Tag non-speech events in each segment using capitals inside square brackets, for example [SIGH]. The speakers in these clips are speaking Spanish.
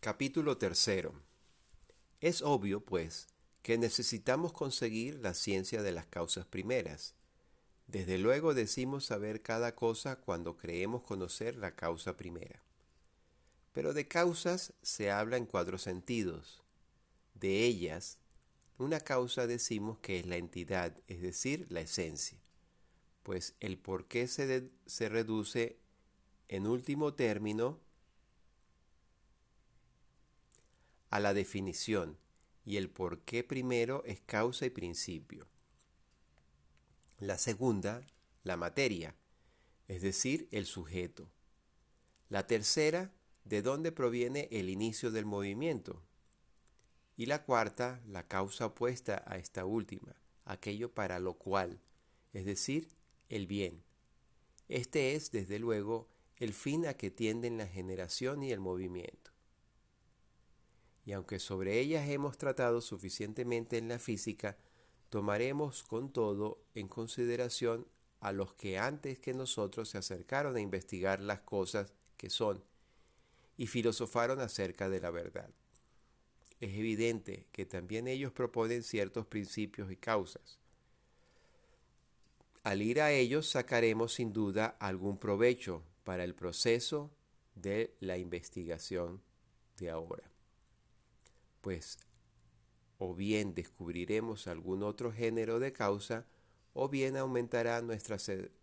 Capítulo tercero. Es obvio, pues, que necesitamos conseguir la ciencia de las causas primeras. Desde luego decimos saber cada cosa cuando creemos conocer la causa primera. Pero de causas se habla en cuatro sentidos. De ellas, una causa decimos que es la entidad, es decir, la esencia, pues el por qué se, se reduce en último término a la definición y el por qué primero es causa y principio. La segunda, la materia, es decir, el sujeto. La tercera, de dónde proviene el inicio del movimiento. Y la cuarta, la causa opuesta a esta última, aquello para lo cual, es decir, el bien. Este es, desde luego, el fin a que tienden la generación y el movimiento y aunque sobre ellas hemos tratado suficientemente en la física, tomaremos con todo en consideración a los que antes que nosotros se acercaron a investigar las cosas que son y filosofaron acerca de la verdad. Es evidente que también ellos proponen ciertos principios y causas. Al ir a ellos sacaremos sin duda algún provecho para el proceso de la investigación de ahora pues o bien descubriremos algún otro género de causa, o bien aumentará nuestra,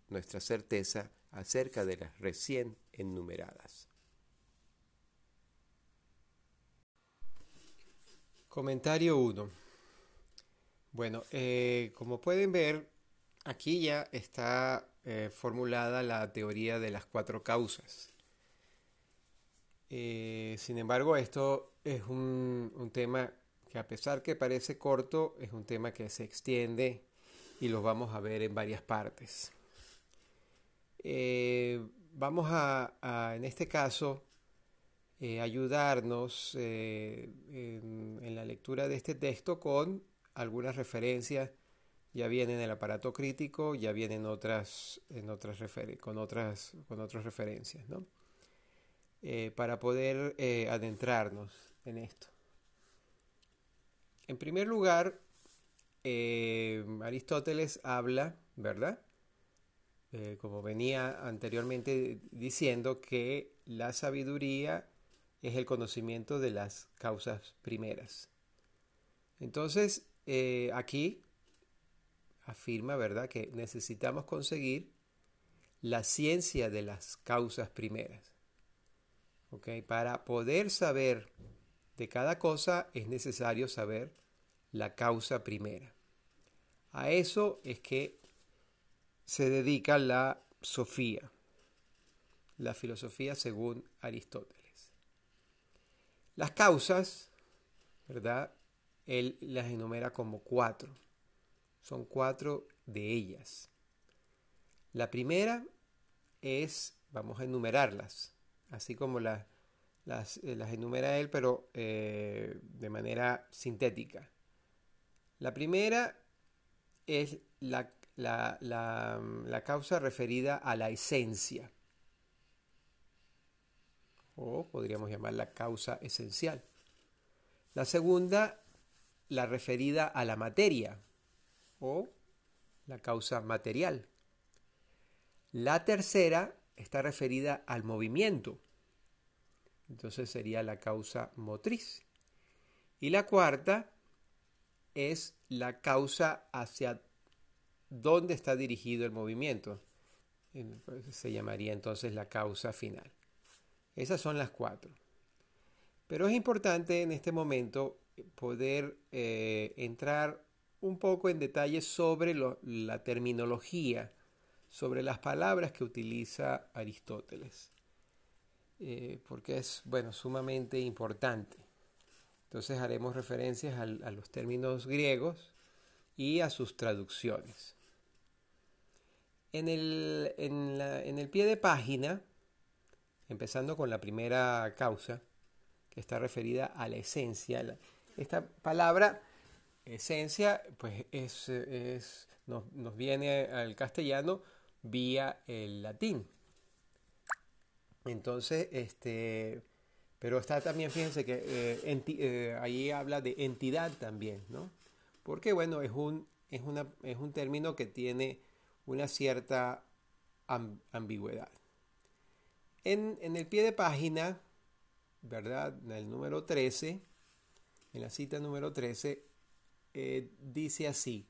nuestra certeza acerca de las recién enumeradas. Comentario 1. Bueno, eh, como pueden ver, aquí ya está eh, formulada la teoría de las cuatro causas. Eh, sin embargo, esto es un, tema que a pesar que parece corto, es un tema que se extiende y lo vamos a ver en varias partes. Eh, vamos a, en este caso, eh, ayudarnos en, la lectura de este texto con algunas referencias. Ya viene en el aparato crítico, ya vienen otras, en otras con, otras, con otras referencias. ¿no? Eh, para poder eh, adentrarnos en esto. En primer lugar, eh, Aristóteles habla, ¿verdad? como venía anteriormente diciendo, que la sabiduría es el conocimiento de las causas primeras. Entonces, aquí afirma, ¿verdad?, que necesitamos conseguir la ciencia de las causas primeras. Para poder saber de cada cosa es necesario saber la causa primera. A eso es que se dedica la Sofía, la filosofía según Aristóteles. Las causas, ¿verdad? Él las enumera como cuatro. Son cuatro de ellas. La primera es, vamos a enumerarlas, así como las, eh, las, enumera él, pero eh, de manera sintética. La primera es la, la, causa referida a la esencia, o podríamos llamar la causa esencial. La segunda, la referida a la materia, o la causa material. La tercera está referida al movimiento. Entonces sería la causa motriz. Y la cuarta es la causa hacia dónde está dirigido el movimiento. Se llamaría entonces la causa final. Esas son las cuatro. Pero es importante en este momento poder eh, entrar un poco en detalle sobre la terminología sobre las palabras que utiliza Aristóteles, eh, porque es, bueno, sumamente importante. Entonces haremos referencias a los términos griegos y a sus traducciones. En el, en el pie de página, empezando con la primera causa, que está referida a la esencia, esta palabra esencia, pues es, es nos, nos, viene al castellano vía el latín. Entonces, este, Pero está también, fíjense que eh, ahí habla de entidad también, ¿no? Porque bueno, es un, es una, es un término que tiene una cierta ambigüedad. En, en, el pie de página, ¿verdad? En el número 13, en la cita número 13, eh, dice así,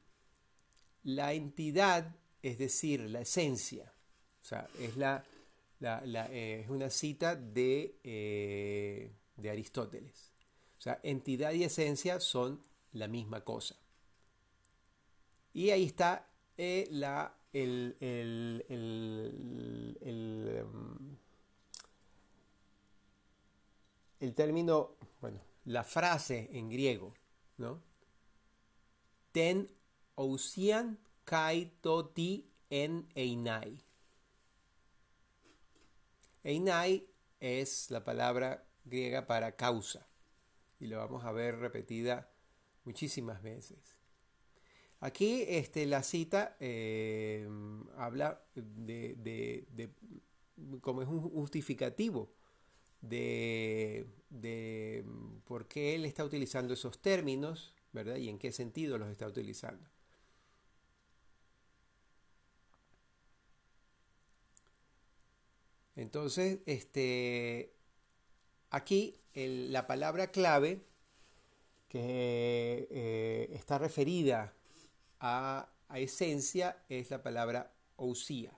la entidad, es decir, la esencia, o sea, es, la, eh, es una cita de, eh, de Aristóteles. O sea, entidad y esencia son la misma cosa. Y ahí está la, el, el, em, el término, bueno, la frase en griego, ¿no? Ten ousian kai toti en einai. Einai es la palabra griega para causa y lo vamos a ver repetida muchísimas veces. Aquí este, la cita eh, habla de, de, como es un justificativo de, de por qué él está utilizando esos términos, ¿verdad? Y en qué sentido los está utilizando. Entonces, este, aquí la palabra clave que eh, está referida a, esencia es la palabra ousía.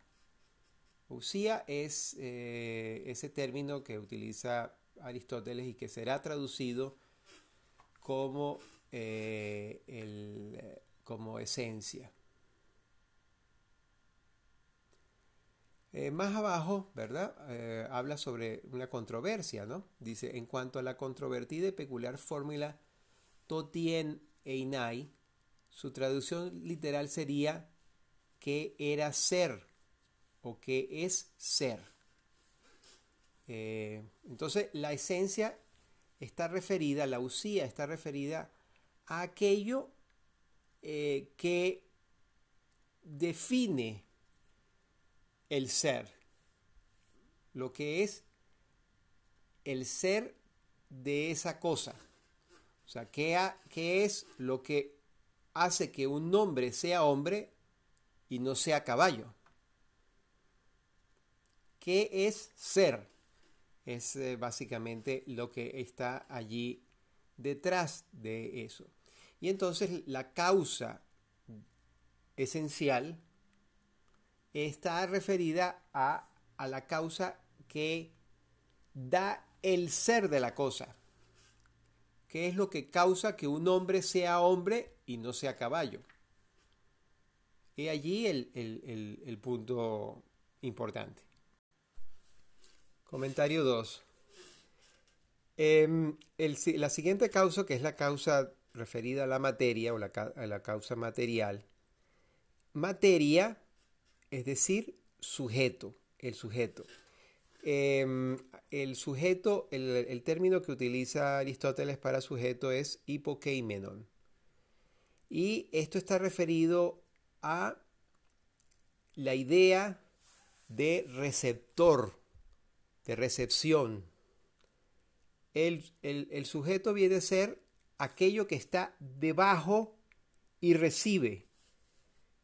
Ousía es eh, ese término que utiliza Aristóteles y que será traducido como, eh, como esencia. Eh, más abajo, ¿verdad? habla sobre una controversia, ¿no? Dice, en cuanto a la controvertida y peculiar fórmula Totien Einai, su traducción literal sería que era ser o que es ser. Eh, entonces la esencia está referida, la usía está referida a aquello eh, que define el ser, lo que es el ser de esa cosa. O sea, ¿qué, es lo que hace que un hombre sea hombre y no sea caballo. ¿Qué es ser? Es eh, básicamente lo que está allí detrás de eso. Y entonces la causa esencial está referida a, a la causa que da el ser de la cosa. ¿Qué es lo que causa que un hombre sea hombre y no sea caballo? Y allí el, punto importante. Comentario 2. Em, la siguiente causa, que es la causa referida a la materia o la, a la causa material, materia, es decir, sujeto, el sujeto. Em, el sujeto, el, término que utiliza Aristóteles para sujeto es hipokeimenon. Y esto está referido a la idea de receptor, de recepción. El, el, sujeto viene a ser aquello que está debajo y recibe.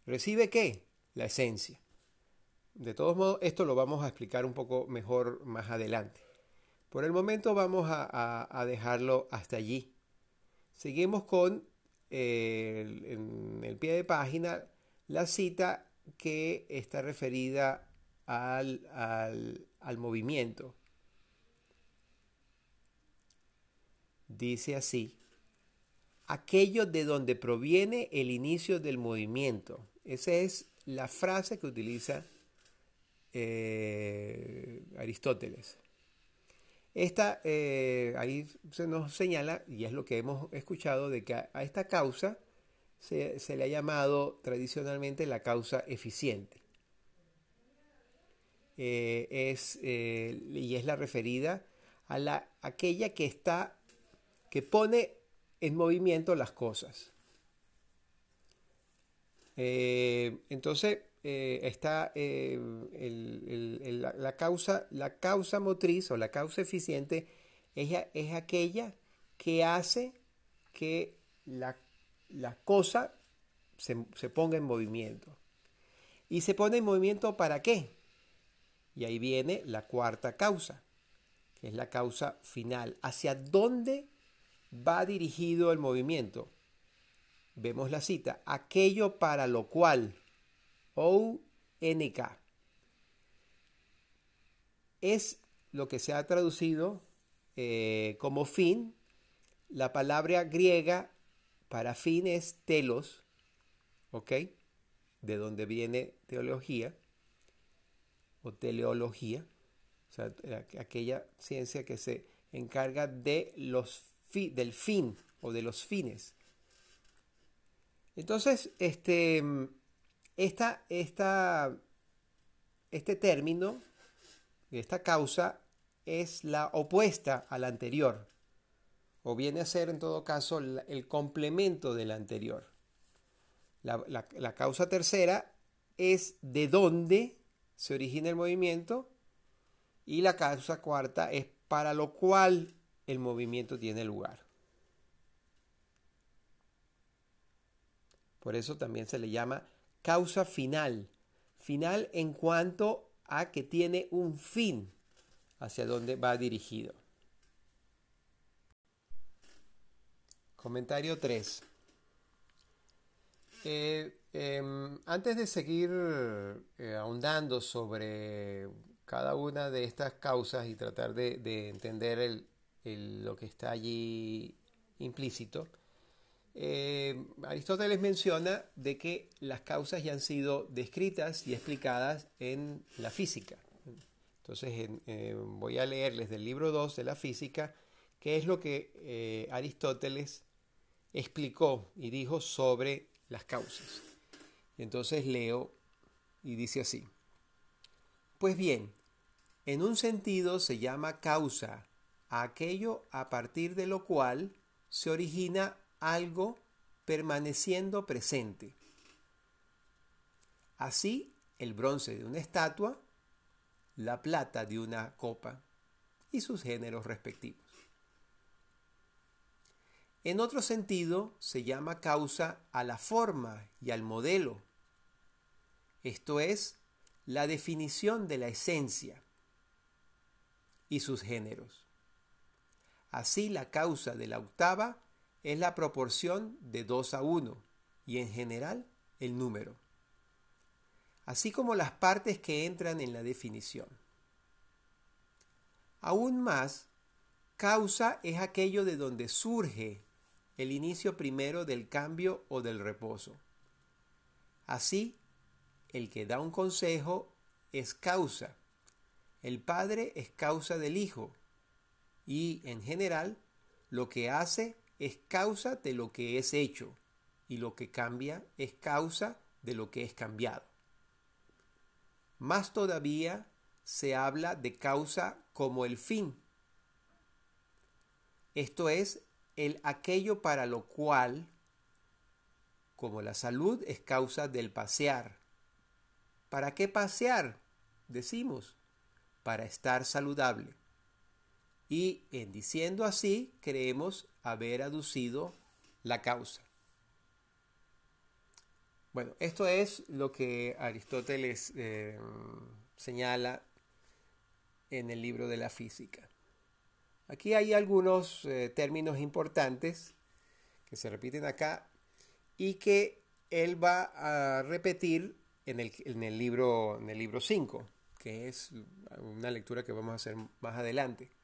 ¿Recibe qué? La esencia. De todos modos, esto lo vamos a explicar un poco mejor más adelante. Por el momento vamos a, dejarlo hasta allí. Seguimos con eh, en el pie de página la cita que está referida al, al movimiento. Dice así, aquello de donde proviene el inicio del movimiento. Esa es la frase que utiliza eh, Aristóteles. Esta, eh, ahí se nos señala, y es lo que hemos escuchado, de que a, esta causa se, le ha llamado tradicionalmente la causa eficiente. Eh, es, y es la referida a la, aquella que está, que pone en movimiento las cosas. Entonces, eh, está eh, la, causa, la causa motriz o la causa eficiente es aquella que hace que la, cosa se ponga en movimiento. ¿Y se pone en movimiento para qué? Y ahí viene la cuarta causa, que es la causa final. ¿Hacia dónde va dirigido el movimiento? Vemos la cita. Aquello para lo cual. O-N-K. Es lo que se ha traducido eh, como fin. La palabra griega para fin es telos. ¿Ok? De donde viene teología o teleología. O sea, aquella ciencia que se encarga de los del fin o de los fines. Entonces, este, esta, esta, este término, esta causa, es la opuesta a la anterior, o viene a ser en todo caso el complemento de la anterior. La, la causa tercera es de dónde se origina el movimiento y la causa cuarta es para lo cual el movimiento tiene lugar. Por eso también se le llama causa final. Final en cuanto a que tiene un fin hacia donde va dirigido. Comentario 3. Eh, em, antes de seguir eh, ahondando sobre cada una de estas causas y tratar de, entender lo que está allí implícito, eh, Aristóteles menciona de que las causas ya han sido descritas y explicadas en la física. Entonces eh, voy a leerles del libro 2 de la física qué es lo que eh, Aristóteles explicó y dijo sobre las causas. Entonces leo y dice así. Pues bien, en un sentido se llama causa aquello a partir de lo cual se origina algo permaneciendo presente. Así, el bronce de una estatua, la plata de una copa y sus géneros respectivos. En otro sentido, se llama causa a la forma y al modelo, esto es, la definición de la esencia y sus géneros. Así la causa de la octava es la proporción de 2 a 1 y en general el número, así como las partes que entran en la definición. Aún más, causa es aquello de donde surge el inicio primero del cambio o del reposo. Así, el que da un consejo es causa. El padre es causa del hijo. Y, en general, lo que hace es causa de lo que es hecho y lo que cambia es causa de lo que es cambiado. Más todavía se habla de causa como el fin. Esto es el aquello para lo cual, como la salud es causa del pasear. ¿Para qué pasear? Decimos, para estar saludable. Y en diciendo así, creemos haber aducido la causa. Bueno, esto es lo que Aristóteles eh, señala en el libro de la física. Aquí hay algunos eh, términos importantes que se repiten acá y que él va a repetir en el, en el libro en el libro 5, que es una lectura que vamos a hacer más adelante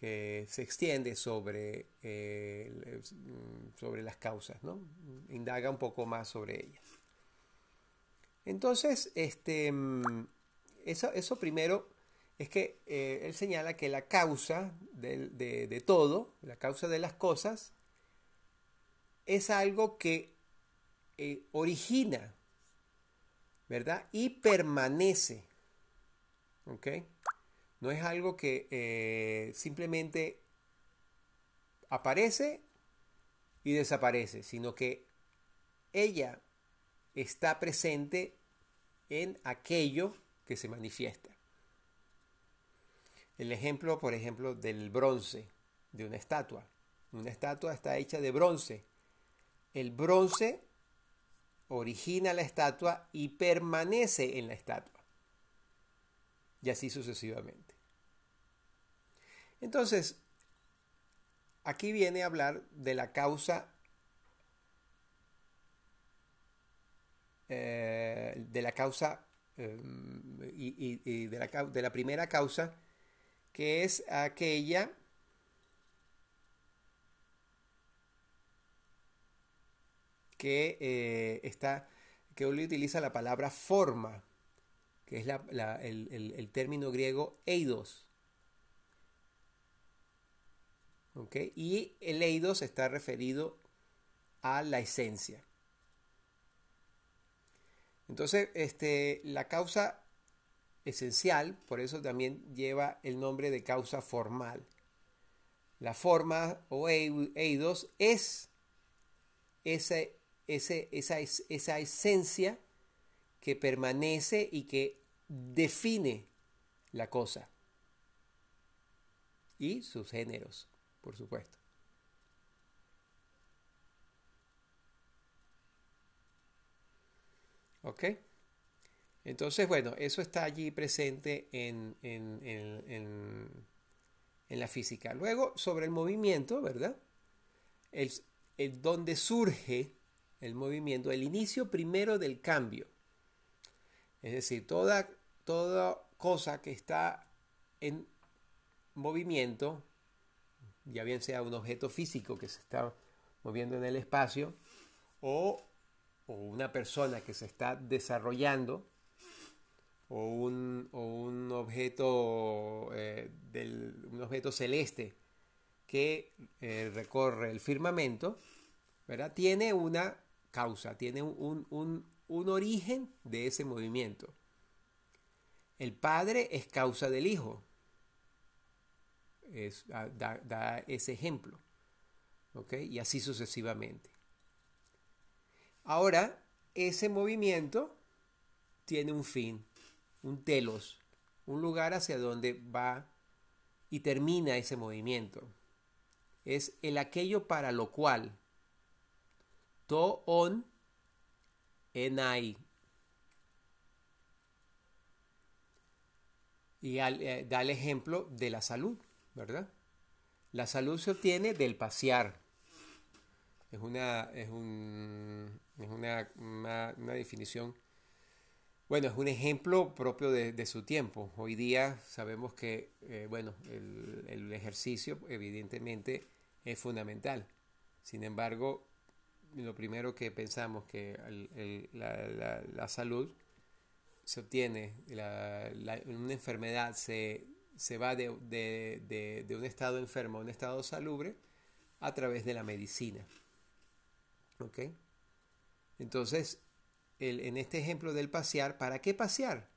que se extiende sobre, eh, sobre las causas, ¿no? indaga un poco más sobre ellas. Entonces, este, eso, eso primero es que eh, él señala que la causa de, todo, la causa de las cosas, es algo que eh, origina, ¿verdad? Y permanece. ¿Ok? No es algo que eh, simplemente aparece y desaparece, sino que ella está presente en aquello que se manifiesta. el ejemplo, por ejemplo, del bronce, de una estatua. Una estatua está hecha de bronce. El bronce origina la estatua y permanece en la estatua. Y así sucesivamente. Entonces, aquí viene a hablar de la causa eh, de la causa eh, y, de, la, la primera causa que es aquella que eh, está, que utiliza la palabra forma, que es el, término griego eidos. Y el eidos está referido a la esencia. Entonces, este, la causa esencial, por eso también lleva el nombre de causa formal. La forma o eidos es esa esencia que permanece y que define la cosa. Y sus géneros, por supuesto. ¿Ok? Entonces, bueno, eso está allí presente en, en, la física. Luego, sobre el movimiento, ¿verdad? El, el donde surge el movimiento, el inicio primero del cambio. Es decir, toda, toda cosa que está en movimiento, ya bien sea un objeto físico que se está moviendo en el espacio, o, una persona que se está desarrollando, o un, objeto, eh, objeto celeste que eh, recorre el firmamento, tiene una causa, tiene un, origen de ese movimiento. El padre es causa del hijo. Es, ah, da, ese ejemplo. Y así sucesivamente. Ahora, ese movimiento tiene un fin, un telos, un lugar hacia donde va y termina ese movimiento. Es el aquello para lo cual to on enai. Y eh, da el ejemplo de la salud, ¿verdad? La salud se obtiene del pasear. Es una, es un, es una, una, definición, bueno, es un ejemplo propio de, su tiempo. Hoy día sabemos que, eh, bueno, el, el ejercicio evidentemente es fundamental. Sin embargo, lo primero que pensamos que la, salud se obtiene, una enfermedad se, se va de, un estado enfermo a un estado salubre a través de la medicina. ¿Ok? Entonces, en este ejemplo del pasear, ¿para qué pasear?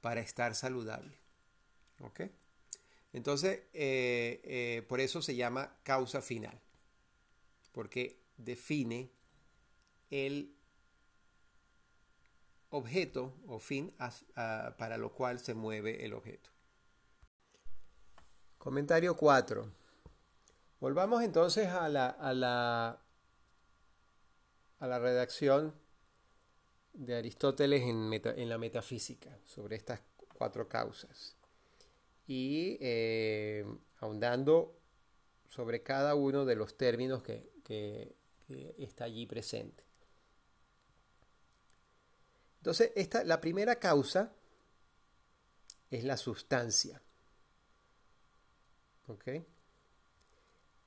Para estar saludable. ¿Ok? Entonces, eh, eh, por eso se llama causa final. Porque define el objeto o fin para lo cual se mueve el objeto. Comentario 4. Volvamos entonces a la, a la, a la redacción de Aristóteles en, en, la metafísica sobre estas cuatro causas y eh, ahondando sobre cada uno de los términos que, que está allí presente. Entonces, esta, la primera causa es la sustancia. ¿Ok?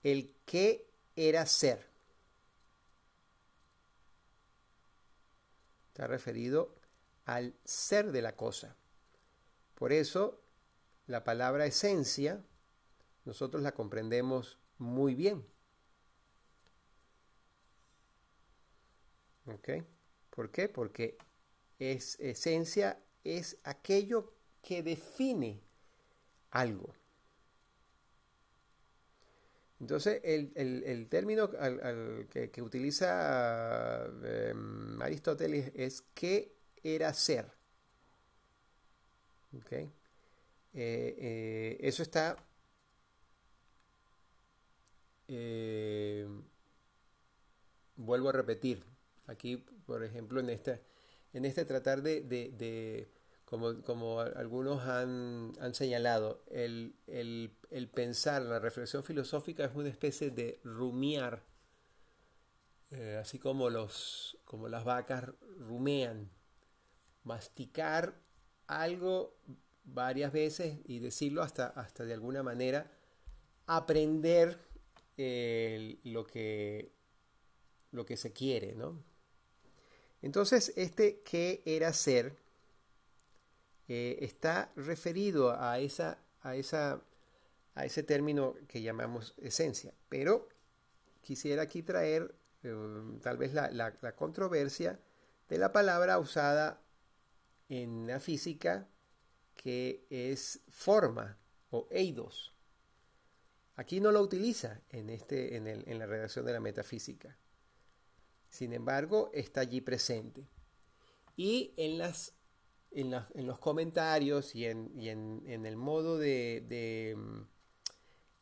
El qué era ser. Está referido al ser de la cosa. Por eso, la palabra esencia, nosotros la comprendemos muy bien. ¿Ok? ¿Por qué? Porque es esencia, es aquello que define algo. Entonces, el, término que, utiliza em, Aristóteles es qué era ser. eh, eh, eso está eh, vuelvo a repetir, aquí, por ejemplo, en, esta, en este tratar de, como, algunos han, señalado, el, pensar, la reflexión filosófica es una especie de rumiar, así como, los, como las vacas rumean, masticar algo varias veces y decirlo hasta, hasta de alguna manera aprender lo, que, lo que se quiere, ¿no? Entonces, este qué era ser eh, está referido a, esa, a, esa, a ese término que llamamos esencia. Pero quisiera aquí traer eh, tal vez la, la controversia de la palabra usada en la física que es forma o eidos. Aquí no lo utiliza en, este, en, el, en la redacción de la metafísica. Sin embargo, está allí presente. Y en, las, en, los comentarios y en, en el modo de, de,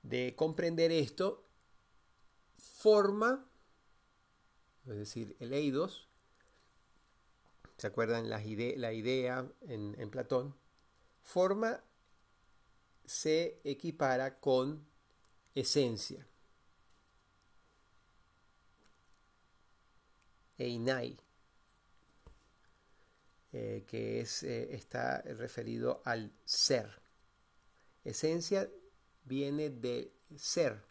de, comprender esto, forma, es decir, el eidos, ¿se acuerdan la idea en Platón? Forma se equipara con esencia. Einai, eh, que es, eh, está referido al ser. Esencia viene de ser,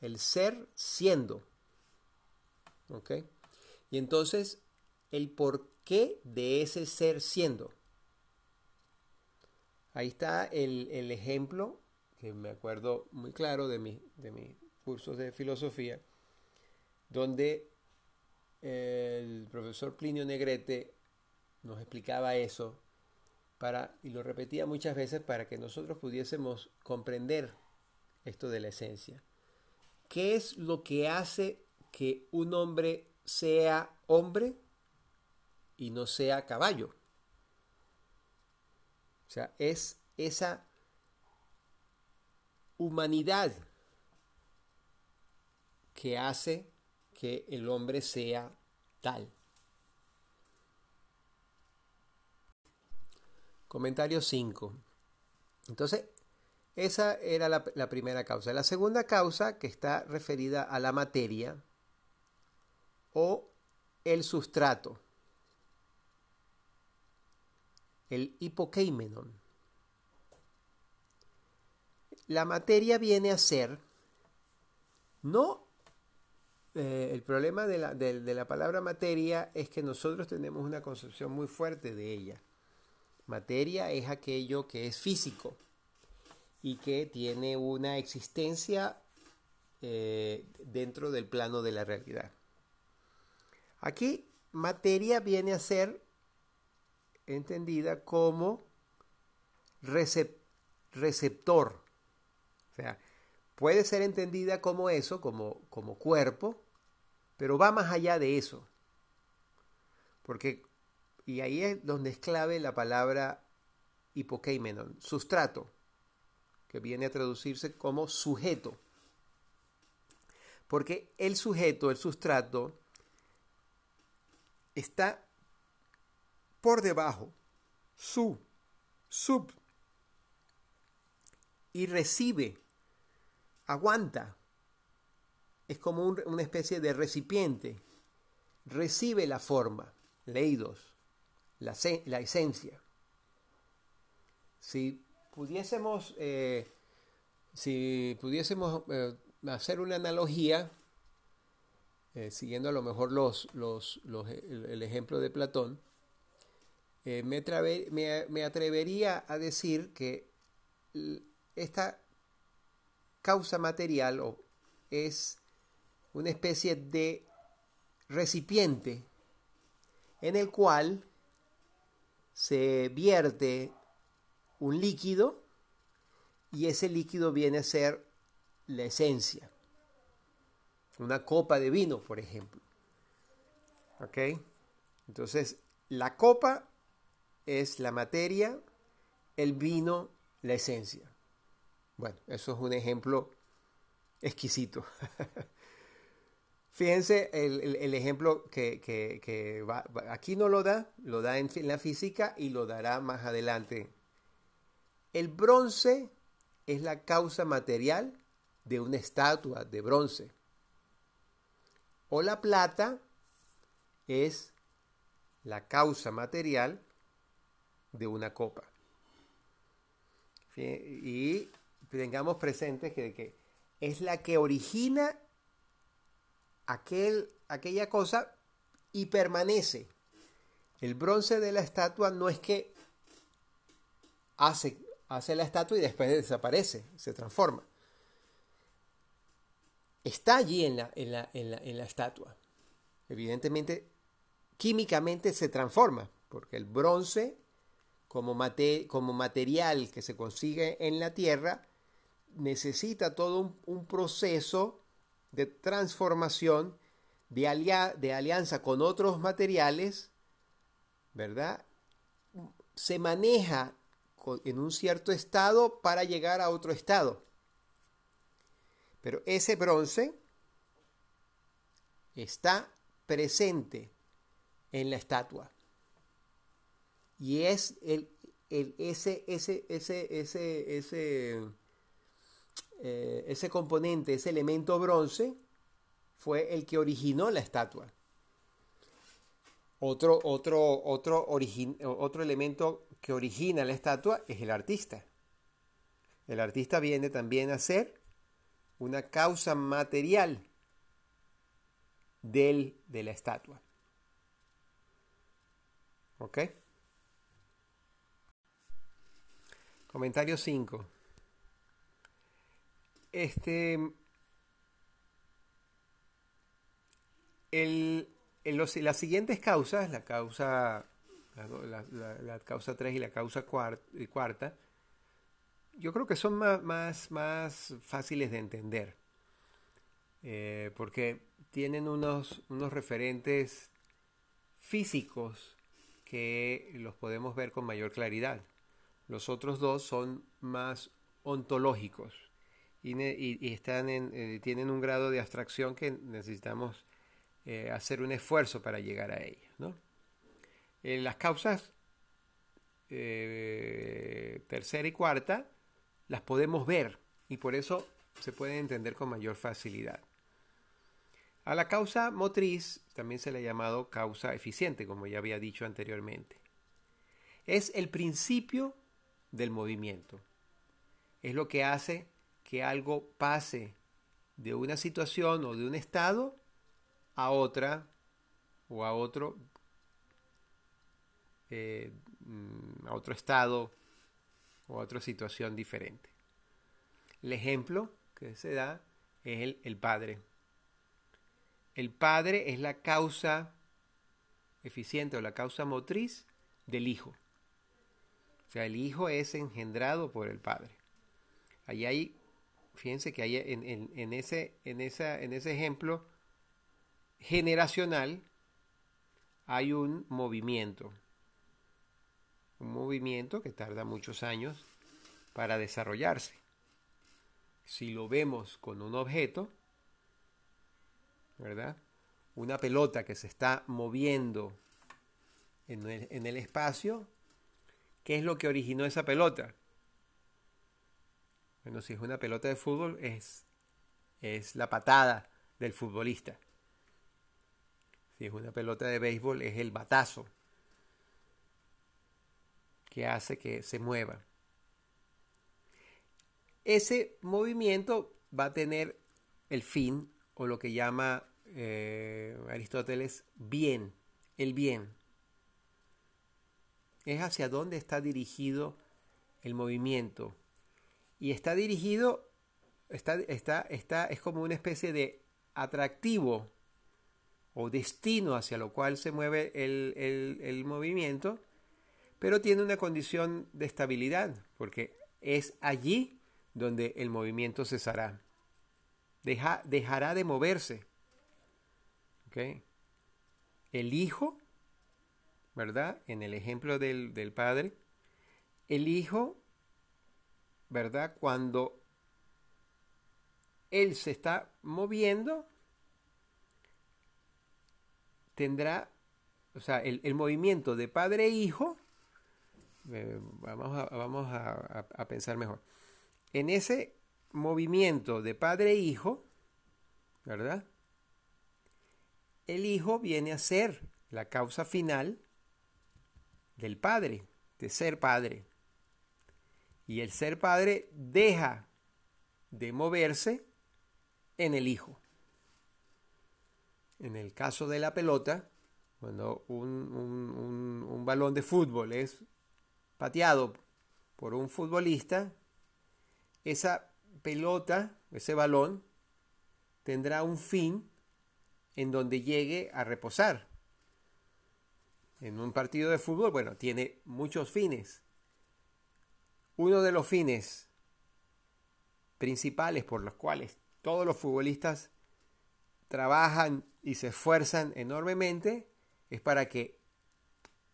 el ser siendo. ¿Ok? Y entonces, el porqué de ese ser siendo. Ahí está el, ejemplo que me acuerdo muy claro de, de mis cursos de filosofía, donde el profesor Plinio Negrete nos explicaba eso para, y lo repetía muchas veces para que nosotros pudiésemos comprender esto de la esencia. ¿Qué es lo que hace que un hombre sea hombre y no sea caballo? O sea, es esa humanidad que hace que el hombre sea tal. Comentario 5. Entonces, esa era la, primera causa. La segunda causa, que está referida a la materia o el sustrato el hipokeimenon. La materia viene a ser, no, eh, el problema de la, de la palabra materia es que nosotros tenemos una concepción muy fuerte de ella. Materia es aquello que es físico y que tiene una existencia eh, dentro del plano de la realidad. Aquí materia viene a ser entendida como receptor. O sea, puede ser entendida como eso, como, como cuerpo, pero va más allá de eso. Porque, y ahí es donde es clave la palabra hipokeimenon, sustrato, que viene a traducirse como sujeto. Porque el sujeto, el sustrato, está por debajo, su, sub, y recibe, aguanta. Es como una especie de recipiente. Recibe la forma, leidos, la, la esencia. Si pudiésemos, eh, si pudiésemos eh, hacer una analogía, eh, siguiendo a lo mejor los, los, el ejemplo de Platón, eh, me, atrevería a decir que esta causa material es una especie de recipiente en el cual se vierte un líquido y ese líquido viene a ser la esencia. Una copa de vino, por ejemplo. ¿Ok? Entonces, la copa es la materia, el vino la esencia. Bueno, eso es un ejemplo exquisito. [LAUGHS] Fíjense el, ejemplo que, aquí no lo da, lo da en, la física y lo dará más adelante. El bronce es la causa material de una estatua de bronce. O la plata es la causa material de una copa. Y tengamos presente que, que es la que origina aquel, aquella cosa y permanece. El bronce de la estatua no es que hace, hace la estatua y después desaparece, se transforma. Está allí en la, en la, en la estatua. Evidentemente, químicamente se transforma, porque el bronce, como, como material que se consigue en la tierra, necesita todo un proceso de transformación, de, de alianza con otros materiales, ¿verdad? Se maneja en un cierto estado para llegar a otro estado. Pero ese bronce está presente en la estatua. Y es el, el, ese, ese, ese, ese, ese eh, ese componente, ese elemento bronce, fue el que originó la estatua. Otro, otro, otro, otro elemento que origina la estatua es el artista. El artista viene también a ser una causa material del, de la estatua. ¿Ok? Comentario 5. Este. las siguientes causas, la causa. La, causa 3 y la causa cuarta, yo creo que son más, más, fáciles de entender. Eh, porque tienen unos, unos referentes físicos que los podemos ver con mayor claridad. Los otros dos son más ontológicos y, están eh, tienen un grado de abstracción que necesitamos eh, hacer un esfuerzo para llegar a ellos. ¿no? las causas eh, tercera y cuarta las podemos ver y por eso se pueden entender con mayor facilidad. A la causa motriz también se le ha llamado causa eficiente, como ya había dicho anteriormente. Es el principio del movimiento. Es lo que hace que algo pase de una situación o de un estado a otra o a otro eh, a otro estado o a otra situación diferente. El ejemplo que se da es el, el padre. El padre es la causa eficiente o la causa motriz del hijo. O sea, el hijo es engendrado por el padre. Allí hay fíjense que hay en, ese, en, esa, en ese ejemplo generacional hay un movimiento. Un movimiento que tarda muchos años para desarrollarse. Si lo vemos con un objeto, ¿verdad? Una pelota que se está moviendo en el, en el espacio, ¿qué es lo que originó esa pelota? Bueno, si es una pelota de fútbol, es, es la patada del futbolista. Si es una pelota de béisbol, es el batazo que hace que se mueva. Ese movimiento va a tener el fin o lo que llama eh, Aristóteles bien, el bien. Es hacia dónde está dirigido el movimiento y está dirigido, está, está, está, es como una especie de atractivo o destino hacia lo cual se mueve el, movimiento, pero tiene una condición de estabilidad, porque es allí donde el movimiento cesará. Deja, dejará de moverse. El hijo, ¿verdad? En el ejemplo del, del padre, el hijo ¿verdad? Cuando él se está moviendo, tendrá, o sea, el, movimiento de padre e hijo, eh, vamos, a, vamos a, pensar mejor, en ese movimiento de padre e hijo, ¿verdad? El hijo viene a ser la causa final del padre, de ser padre. Y el ser padre deja de moverse en el hijo. En el caso de la pelota, cuando un, balón de fútbol es pateado por un futbolista, esa pelota, ese balón, tendrá un fin en donde llegue a reposar. En un partido de fútbol, bueno, tiene muchos fines. Uno de los fines principales por los cuales todos los futbolistas trabajan y se esfuerzan enormemente es para que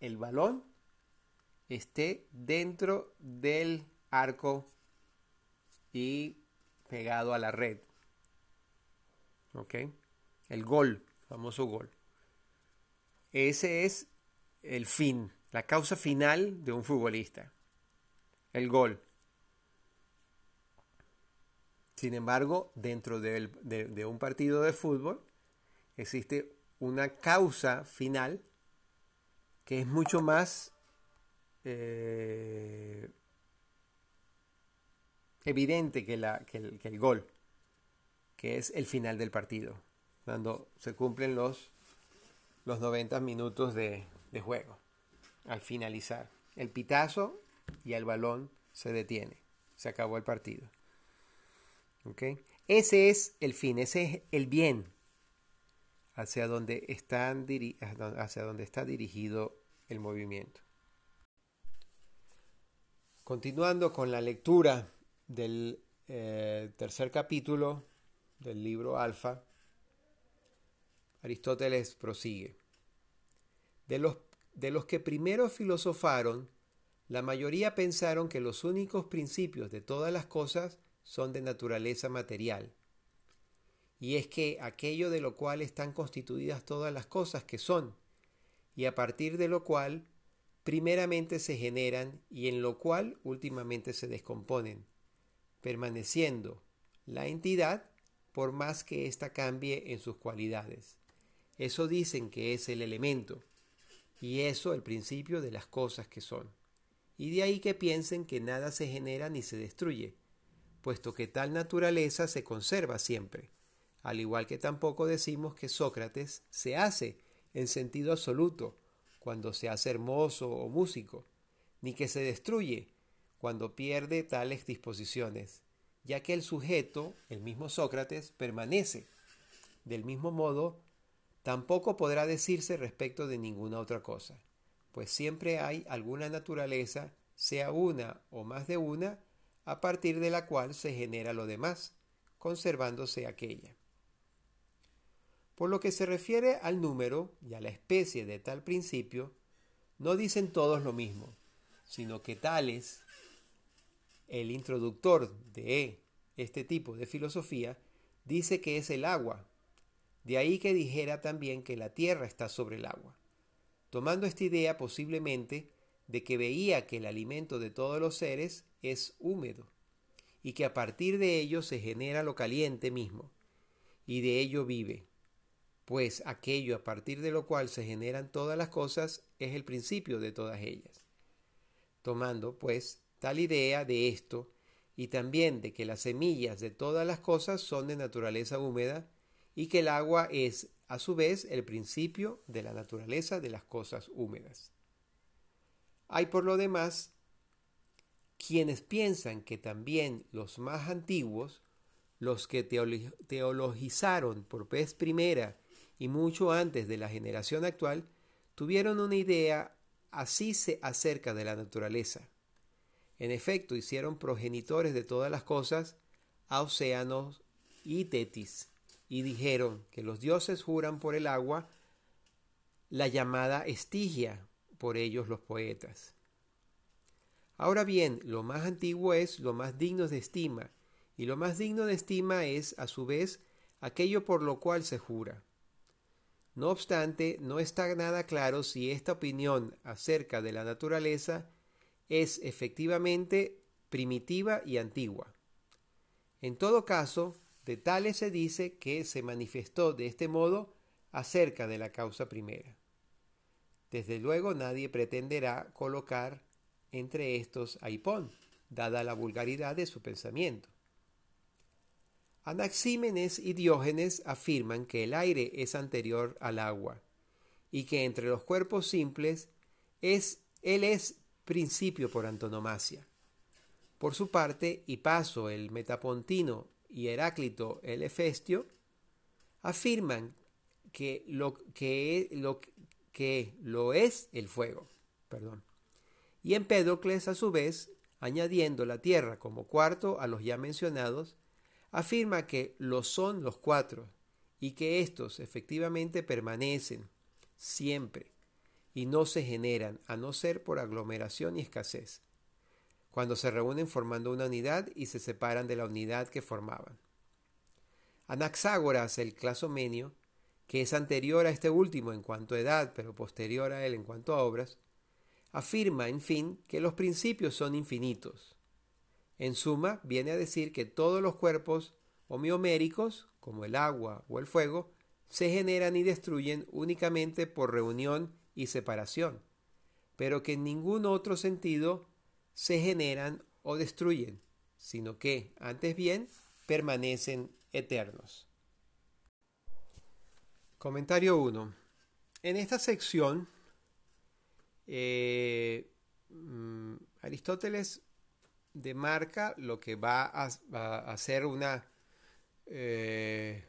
el balón esté dentro del arco y pegado a la red. ¿Ok? El gol, famoso gol. Ese es el fin, la causa final de un futbolista. El gol. Sin embargo, dentro de, un partido de fútbol existe una causa final que es mucho más eh, evidente que, el, gol, que es el final del partido, cuando se cumplen los, los 90 minutos de, de juego, al finalizar. El pitazo y el balón se detiene, se acabó el partido. Ese es el fin, ese es el bien hacia donde, están, hacia donde está dirigido el movimiento. Continuando con la lectura del eh, tercer capítulo del libro Alfa, Aristóteles prosigue. De los, de los que primero filosofaron, la mayoría pensaron que los únicos principios de todas las cosas son de naturaleza material. Y es que aquello de lo cual están constituidas todas las cosas que son, y a partir de lo cual primeramente se generan y en lo cual últimamente se descomponen, permaneciendo la entidad por más que ésta cambie en sus cualidades. Eso dicen que es el elemento, y eso el principio de las cosas que son. Y de ahí que piensen que nada se genera ni se destruye, puesto que tal naturaleza se conserva siempre, al igual que tampoco decimos que Sócrates se hace en sentido absoluto cuando se hace hermoso o músico, ni que se destruye cuando pierde tales disposiciones, ya que el sujeto, el mismo Sócrates, permanece. Del mismo modo, tampoco podrá decirse respecto de ninguna otra cosa, pues siempre hay alguna naturaleza, sea una o más de una, a partir de la cual se genera lo demás, conservándose aquella. Por lo que se refiere al número y a la especie de tal principio, no dicen todos lo mismo, sino que tales, el introductor de este tipo de filosofía, dice que es el agua, de ahí que dijera también que la tierra está sobre el agua, tomando esta idea posiblemente de que veía que el alimento de todos los seres es húmedo, y que a partir de ello se genera lo caliente mismo, y de ello vive, pues aquello a partir de lo cual se generan todas las cosas es el principio de todas ellas. Tomando, pues, tal idea de esto, y también de que las semillas de todas las cosas son de naturaleza húmeda, y que el agua es, a su vez, el principio de la naturaleza de las cosas húmedas. Hay por lo demás quienes piensan que también los más antiguos, los que teologizaron por vez primera y mucho antes de la generación actual, tuvieron una idea así se acerca de la naturaleza. En efecto, hicieron progenitores de todas las cosas a océanos y tetis, y dijeron que los dioses juran por el agua la llamada estigia, por ellos los poetas. Ahora bien, lo más antiguo es lo más digno de estima, y lo más digno de estima es, a su vez, aquello por lo cual se jura. No obstante, no está nada claro si esta opinión acerca de la naturaleza es efectivamente primitiva y antigua. En todo caso, de tales se dice que se manifestó de este modo acerca de la causa primera. Desde luego nadie pretenderá colocar entre estos a Hipón, dada la vulgaridad de su pensamiento. Anaxímenes y Diógenes afirman que el aire es anterior al agua y que entre los cuerpos simples es, él es principio por antonomasia. Por su parte, Hipaso el Metapontino y Heráclito el Efestio afirman que lo que, lo, que lo es el fuego. Perdón. Y Empédocles, a su vez, añadiendo la tierra como cuarto a los ya mencionados, afirma que lo son los cuatro y que éstos efectivamente permanecen siempre y no se generan a no ser por aglomeración y escasez, cuando se reúnen formando una unidad y se separan de la unidad que formaban. Anaxágoras, el clasomenio, que es anterior a este último en cuanto a edad, pero posterior a él en cuanto a obras, afirma, en fin, que los principios son infinitos. En suma, viene a decir que todos los cuerpos homeoméricos, como el agua o el fuego, se generan y destruyen únicamente por reunión y separación, pero que en ningún otro sentido se generan o destruyen, sino que, antes bien, permanecen eternos. Comentario 1. En esta sección, eh, mm, Aristóteles demarca lo que va a, una, eh,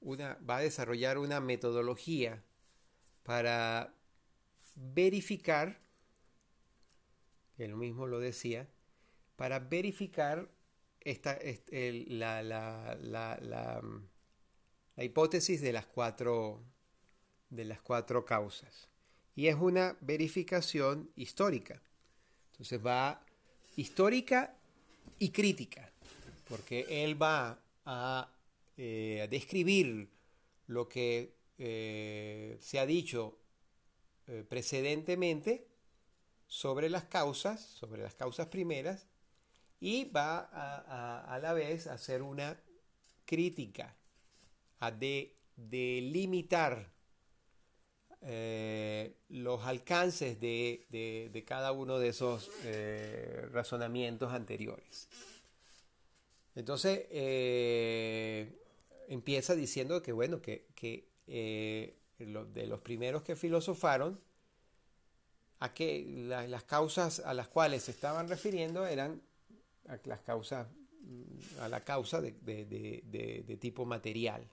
una, va a desarrollar una metodología para verificar, lo mismo lo decía, para verificar esta, la, la, la, la, hipótesis de las cuatro de las cuatro causas. Y es una verificación histórica. Entonces va histórica y crítica, porque él va a, eh, describir lo que eh, se ha dicho eh, precedentemente sobre las causas, sobre las causas primeras, y va a, la vez a hacer una crítica, a delimitar eh, los alcances de, cada uno de esos eh, razonamientos anteriores. Entonces, empieza diciendo que, bueno, que, que de los primeros que filosofaron, a que las causas a las cuales se estaban refiriendo eran a las causas mm, a la causa de, tipo material.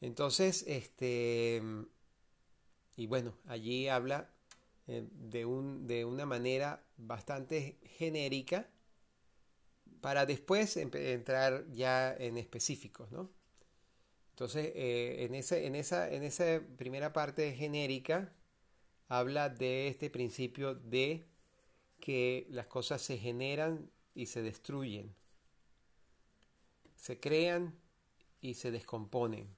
Entonces, este, y bueno, allí habla eh, de, un, de una manera bastante genérica para después entrar ya en específicos, ¿no? Entonces, eh, en, ese, en, esa, en esa primera parte genérica, habla de este principio de que las cosas se generan y se destruyen, se crean y se descomponen,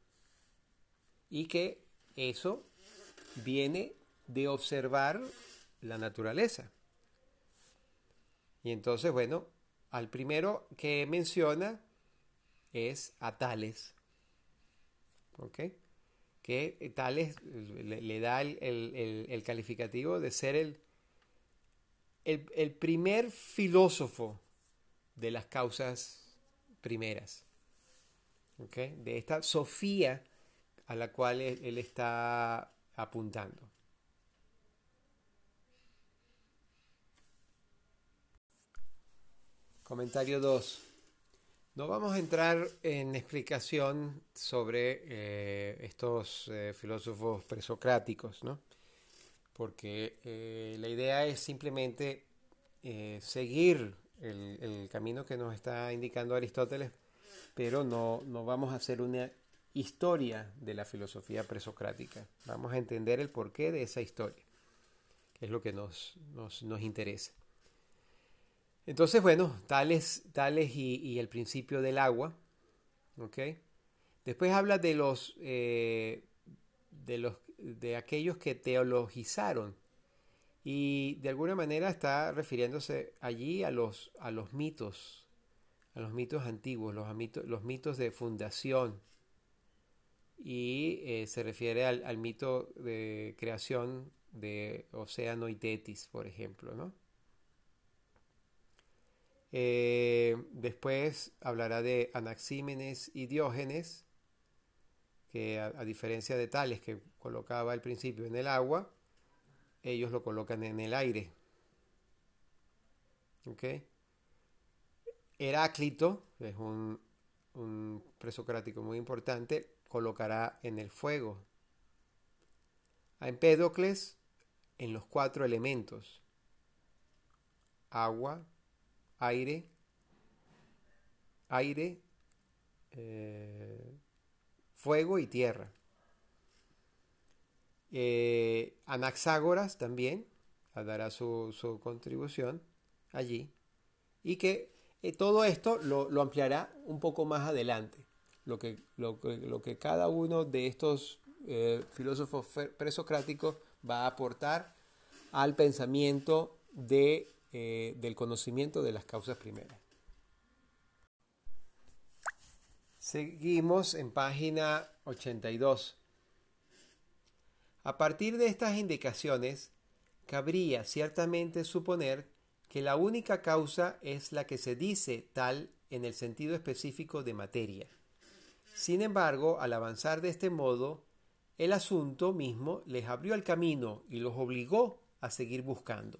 y que eso viene de observar la naturaleza. Y entonces, bueno, al primero que menciona es a Tales. Que eh, Tales le, da el, calificativo de ser el, el, primer filósofo de las causas primeras. De esta Sofía a la cual él está apuntando. Comentario 2. No vamos a entrar en explicación sobre eh, estos eh, filósofos presocráticos, ¿no? porque eh, la idea es simplemente seguir el, camino que nos está indicando Aristóteles, pero no, no vamos a hacer una historia de la filosofía presocrática. Vamos a entender el porqué de esa historia. es lo que nos, nos, interesa. Entonces, bueno, tales, tales y, el principio del agua. Después habla de los, eh, de los de aquellos que teologizaron y de alguna manera está refiriéndose allí a los, a los mitos, a los mitos antiguos, los, mitos, los mitos de fundación. Y eh, se refiere al, mito de creación de Océano y Tetis, por ejemplo. ¿no? Eh, después hablará de Anaxímenes y Diógenes, que a, diferencia de tales que colocaba al principio en el agua, ellos lo colocan en el aire. Heráclito, que es un presocrático muy importante, colocará en el fuego. A Empédocles en los cuatro elementos. Agua, aire, aire, eh, fuego y tierra. Eh, Anaxágoras también dará su, contribución allí. Y que eh, todo esto lo, ampliará un poco más adelante. Lo que, lo, que cada uno de estos filósofos presocráticos va a aportar al pensamiento de, del conocimiento de las causas primeras. Seguimos en página 82. A partir de estas indicaciones, cabría ciertamente suponer que la única causa es la que se dice tal en el sentido específico de materia. Sin embargo, al avanzar de este modo, el asunto mismo les abrió el camino y los obligó a seguir buscando.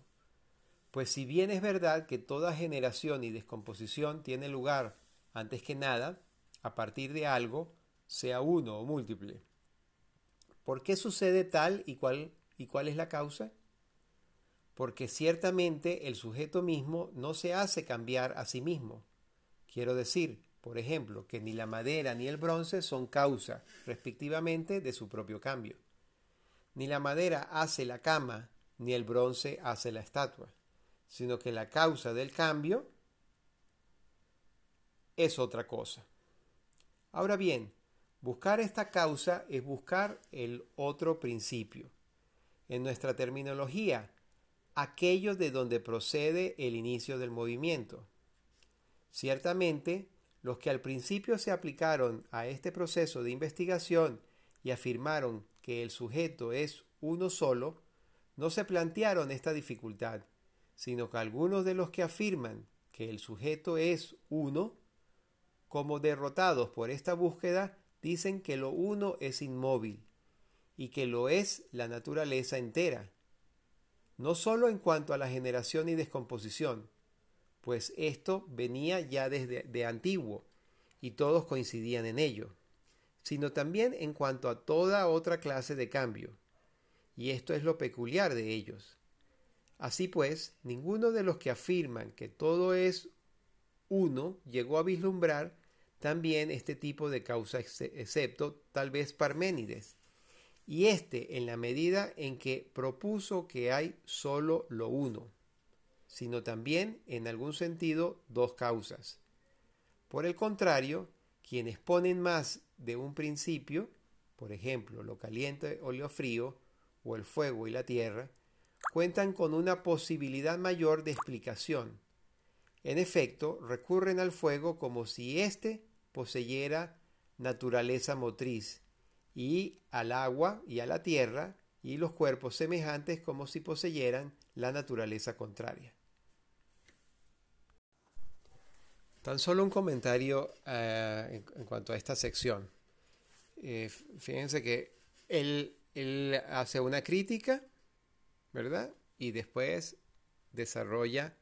Pues si bien es verdad que toda generación y descomposición tiene lugar antes que nada, a partir de algo, sea uno o múltiple, ¿Por qué sucede tal y cuál, y cuál es la causa? Porque ciertamente el sujeto mismo no se hace cambiar a sí mismo. Quiero decir, por ejemplo, que ni la madera ni el bronce son causa, respectivamente, de su propio cambio. Ni la madera hace la cama, ni el bronce hace la estatua, sino que la causa del cambio es otra cosa. Ahora bien, Buscar esta causa es buscar el otro principio. En nuestra terminología, aquello de donde procede el inicio del movimiento. Ciertamente, los que al principio se aplicaron a este proceso de investigación y afirmaron que el sujeto es uno solo, no se plantearon esta dificultad, sino que algunos de los que afirman que el sujeto es uno, como derrotados por esta búsqueda, dicen que lo uno es inmóvil y que lo es la naturaleza entera, no sólo en cuanto a la generación y descomposición, pues esto venía ya desde de antiguo y todos coincidían en ello, sino también en cuanto a toda otra clase de cambio, y esto es lo peculiar de ellos. Así pues, ninguno de los que afirman que todo es uno llegó a vislumbrar también este tipo de causa, excepto tal vez Parménides, y este en la medida en que propuso que hay solo lo uno, sino también en algún sentido dos causas. Por el contrario, quienes ponen más de un principio, por ejemplo, lo caliente o lo frío, o el fuego y la tierra, cuentan con una posibilidad mayor de explicación. En efecto, recurren al fuego como si éste poseyera naturaleza motriz, y al agua y a la tierra y los cuerpos semejantes como si poseyeran la naturaleza contraria. Tan solo un comentario eh, en, cuanto a esta sección. Eh, fíjense que él, hace una crítica, ¿verdad? Y después desarrolla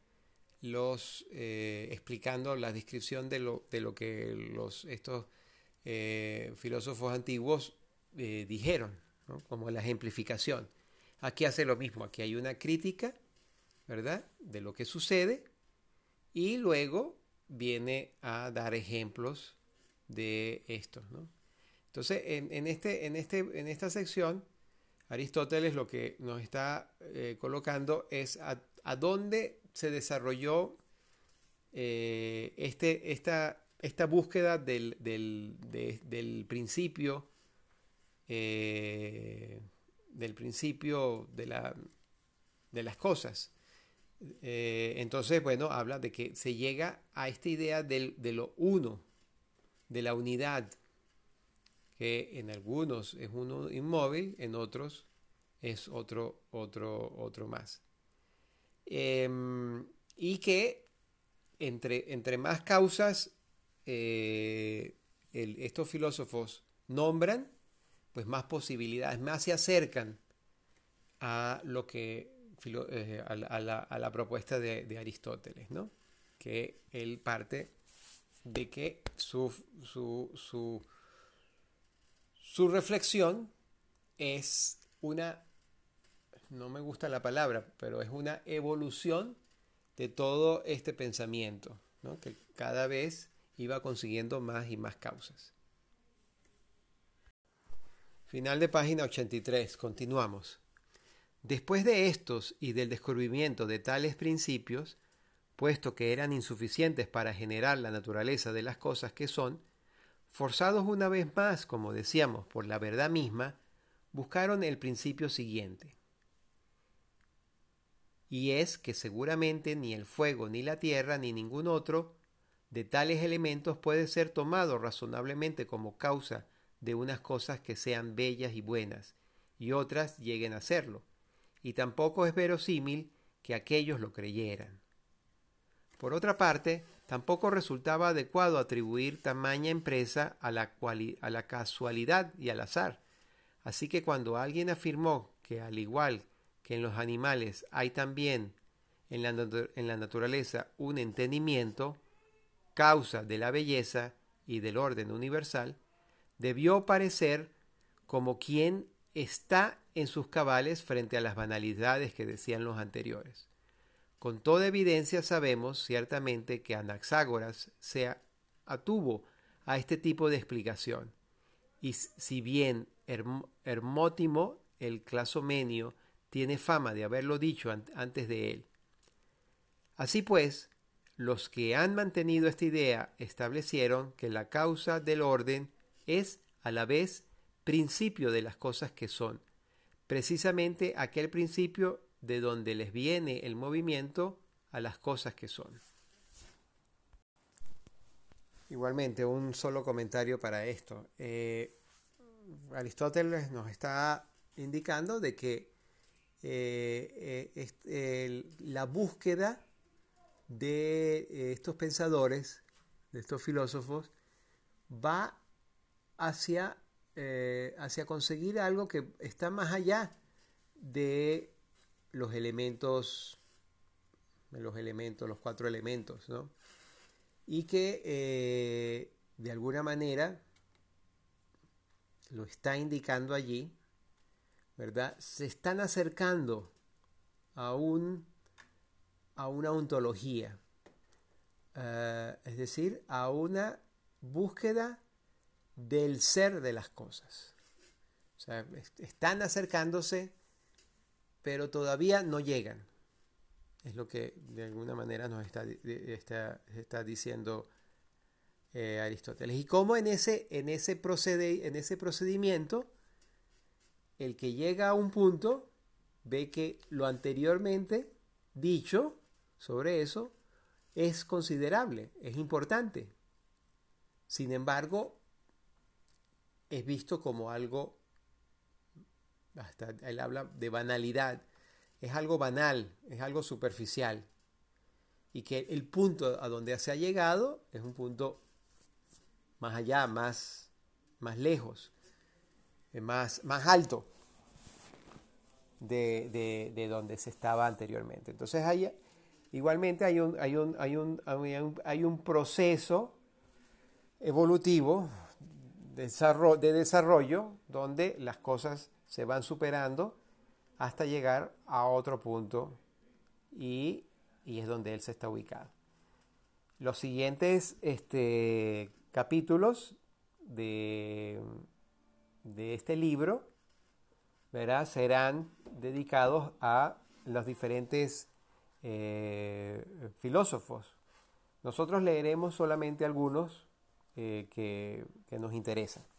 los eh, explicando la descripción de lo, de lo que los, estos eh, filósofos antiguos eh, dijeron, como la ejemplificación. Aquí hace lo mismo, aquí hay una crítica, ¿verdad?, de lo que sucede y luego viene a dar ejemplos de esto, ¿no? Entonces, en, este, en, este, en esta sección Aristóteles lo que nos está eh, colocando es a, dónde se desarrolló eh, este, esta, esta, búsqueda del, del principio, eh, del principio de, la, de las cosas. entonces, bueno, habla de que se llega a esta idea del, de lo uno, de la unidad, que en algunos es uno inmóvil, en otros es otro, otro, otro más. Em, y que entre, entre, más causas eh, estos filósofos nombran, pues más posibilidades, más se acercan a lo que eh, a, la, propuesta de, Aristóteles, ¿no? Que él parte de que su su reflexión es una, no me gusta la palabra, pero es una evolución de todo este pensamiento, que cada vez iba consiguiendo más y más causas. Final de página 83, continuamos. Después de estos y del descubrimiento de tales principios, puesto que eran insuficientes para generar la naturaleza de las cosas que son, Forzados una vez más, como decíamos, por la verdad misma, buscaron el principio siguiente. Y es que seguramente ni el fuego, ni la tierra, ni ningún otro de tales elementos puede ser tomado razonablemente como causa de unas cosas que sean bellas y buenas, y otras lleguen a serlo, y tampoco es verosímil que aquellos lo creyeran. Por otra parte, Tampoco resultaba adecuado atribuir tamaña empresa a la, a la casualidad y al azar. Así que cuando alguien afirmó que al igual que en los animales hay también en la, en la naturaleza un entendimiento, causa de la belleza y del orden universal, debió parecer como quien está en sus cabales frente a las banalidades que decían los anteriores. Con toda evidencia sabemos ciertamente que Anaxágoras se atuvo a este tipo de explicación. Y si bien Hermótimo, el clasomenio, tiene fama de haberlo dicho antes de él. Así pues, los que han mantenido esta idea establecieron que la causa del orden es a la vez principio de las cosas que son, precisamente aquel principio de donde les viene el movimiento a las cosas que son. Igualmente, un solo comentario para esto. Eh, Aristóteles nos está indicando de que eh, eh, la búsqueda de estos pensadores, de estos filósofos, va hacia, hacia conseguir algo que está más allá de los elementos, los elementos, los cuatro elementos, ¿no? Y que eh, de alguna manera lo está indicando allí, ¿verdad? Se están acercando a, un, a una ontología, eh, es decir, a una búsqueda del ser de las cosas. O sea, están acercándose pero todavía no llegan. Es lo que de alguna manera nos está, está, diciendo eh, Aristóteles. Y cómo en ese, en, ese procede, en ese procedimiento, el que llega a un punto ve que lo anteriormente dicho sobre eso es considerable, es importante. Sin embargo, es visto como algo hasta él habla de banalidad, es algo banal, es algo superficial. Y que el punto a donde se ha llegado es un punto más allá, más, más lejos, eh, más, más alto de, de, donde se estaba anteriormente. Entonces hay, igualmente hay un, hay un, hay un, hay un proceso evolutivo de desarrollo donde las cosas se van superando hasta llegar a otro punto y, es donde él se está ubicado. Los siguientes este, capítulos de, de este libro ¿verdad? serán dedicados a los diferentes eh, filósofos. Nosotros leeremos solamente algunos eh, que nos interesan.